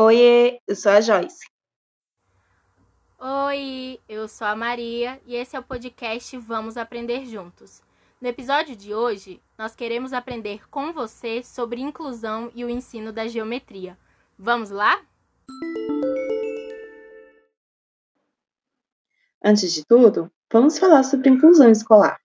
Oi, eu sou a Joyce. Oi, eu sou a Maria e esse é o podcast Vamos Aprender Juntos. No episódio de hoje, nós queremos aprender com você sobre inclusão e o ensino da geometria. Vamos lá? Antes de tudo, vamos falar sobre inclusão escolar.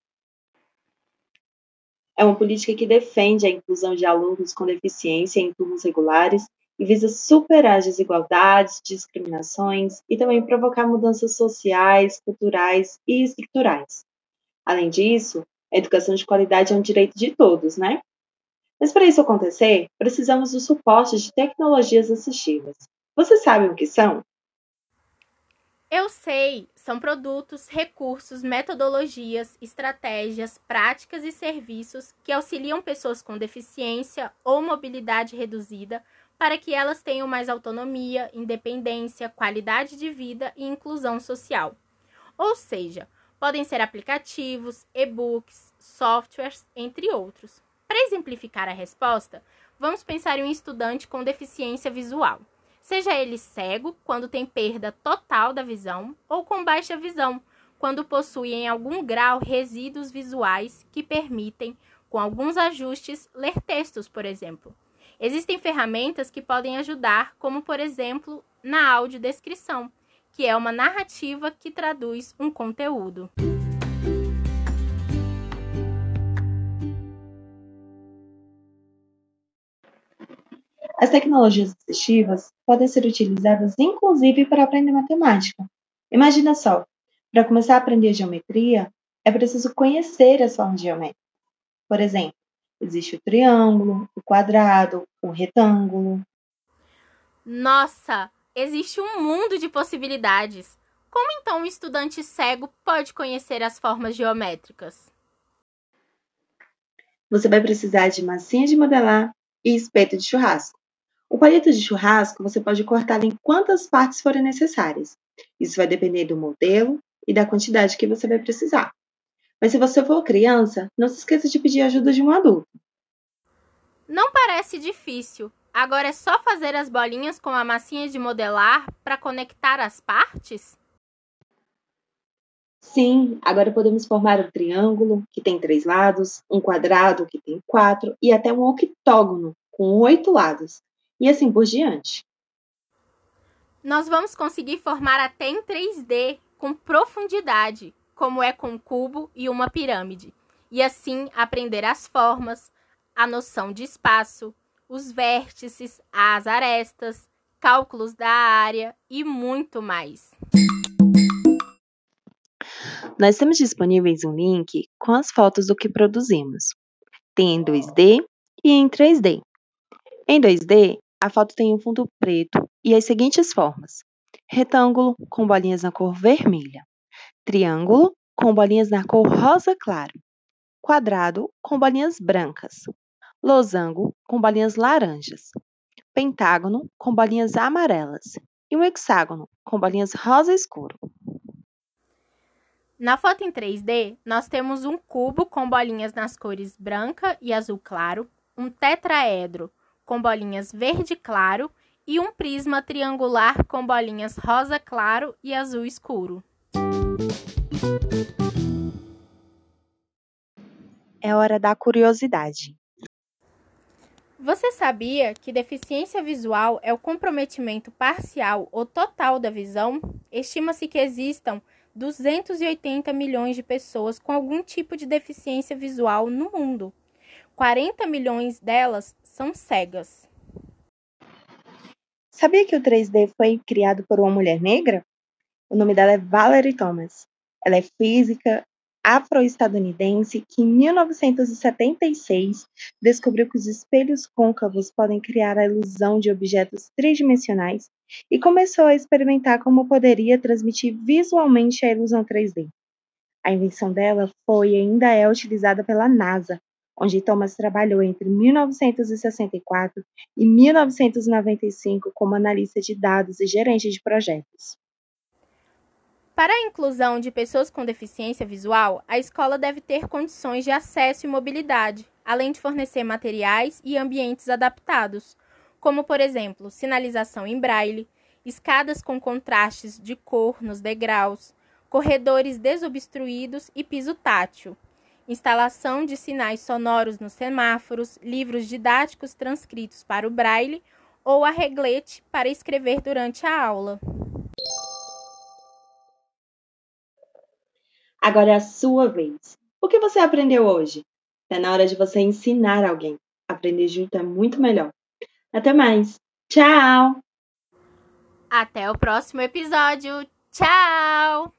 É uma política que defende a inclusão de alunos com deficiência em turnos regulares e visa superar as desigualdades, discriminações e também provocar mudanças sociais, culturais e estruturais. Além disso, a educação de qualidade é um direito de todos, né? Mas para isso acontecer, precisamos do suporte de tecnologias assistivas. Você sabe o que são? Eu sei, são produtos, recursos, metodologias, estratégias, práticas e serviços que auxiliam pessoas com deficiência ou mobilidade reduzida para que elas tenham mais autonomia, independência, qualidade de vida e inclusão social. Ou seja, podem ser aplicativos, e-books, softwares, entre outros. Para exemplificar a resposta, vamos pensar em um estudante com deficiência visual. Seja ele cego, quando tem perda total da visão, ou com baixa visão, quando possui em algum grau resíduos visuais que permitem, com alguns ajustes, ler textos, por exemplo. Existem ferramentas que podem ajudar, como por exemplo na audiodescrição, que é uma narrativa que traduz um conteúdo. As tecnologias assistivas podem ser utilizadas inclusive para aprender matemática. Imagina só, para começar a aprender geometria, é preciso conhecer as formas geométricas. Por exemplo, Existe o triângulo, o quadrado, o retângulo. Nossa, existe um mundo de possibilidades. Como então um estudante cego pode conhecer as formas geométricas? Você vai precisar de massinha de modelar e espeto de churrasco. O palito de churrasco você pode cortar em quantas partes forem necessárias. Isso vai depender do modelo e da quantidade que você vai precisar. Mas se você for criança, não se esqueça de pedir ajuda de um adulto. Não parece difícil. Agora é só fazer as bolinhas com a massinha de modelar para conectar as partes? Sim, agora podemos formar um triângulo que tem três lados, um quadrado que tem quatro e até um octógono com oito lados, e assim por diante. Nós vamos conseguir formar até em 3D com profundidade, como é com um cubo e uma pirâmide, e assim aprender as formas, a noção de espaço, os vértices, as arestas, cálculos da área e muito mais. Nós temos disponíveis um link com as fotos do que produzimos. Tem em 2D e em 3D. Em 2D, a foto tem um fundo preto e as seguintes formas: retângulo com bolinhas na cor vermelha, triângulo com bolinhas na cor rosa claro, quadrado com bolinhas brancas, losango com bolinhas laranjas, pentágono com bolinhas amarelas e um hexágono com bolinhas rosa escuro. Na foto em 3D, nós temos um cubo com bolinhas nas cores branca e azul claro, um tetraedro com bolinhas verde claro e um prisma triangular com bolinhas rosa claro e azul escuro. É hora da curiosidade. Você sabia que deficiência visual é o comprometimento parcial ou total da visão? Estima-se que existam 280 milhões de pessoas com algum tipo de deficiência visual no mundo. 40 milhões delas são cegas. Sabia que o 3D foi criado por uma mulher negra? O nome dela é Valerie Thomas. Ela é física, afro-estadunidense que, em 1976, descobriu que os espelhos côncavos podem criar a ilusão de objetos tridimensionais e começou a experimentar como poderia transmitir visualmente a ilusão 3D. A invenção dela foi e ainda é utilizada pela NASA, onde Thomas trabalhou entre 1964 e 1995 como analista de dados e gerente de projetos. Para a inclusão de pessoas com deficiência visual, a escola deve ter condições de acesso e mobilidade, além de fornecer materiais e ambientes adaptados, como por exemplo, sinalização em braille, escadas com contrastes de cor nos degraus, corredores desobstruídos e piso tátil, instalação de sinais sonoros nos semáforos, livros didáticos transcritos para o braille ou a reglete para escrever durante a aula. Agora é a sua vez. O que você aprendeu hoje? Está na hora de você ensinar alguém. Aprender junto é muito melhor. Até mais. Tchau! Até o próximo episódio. Tchau!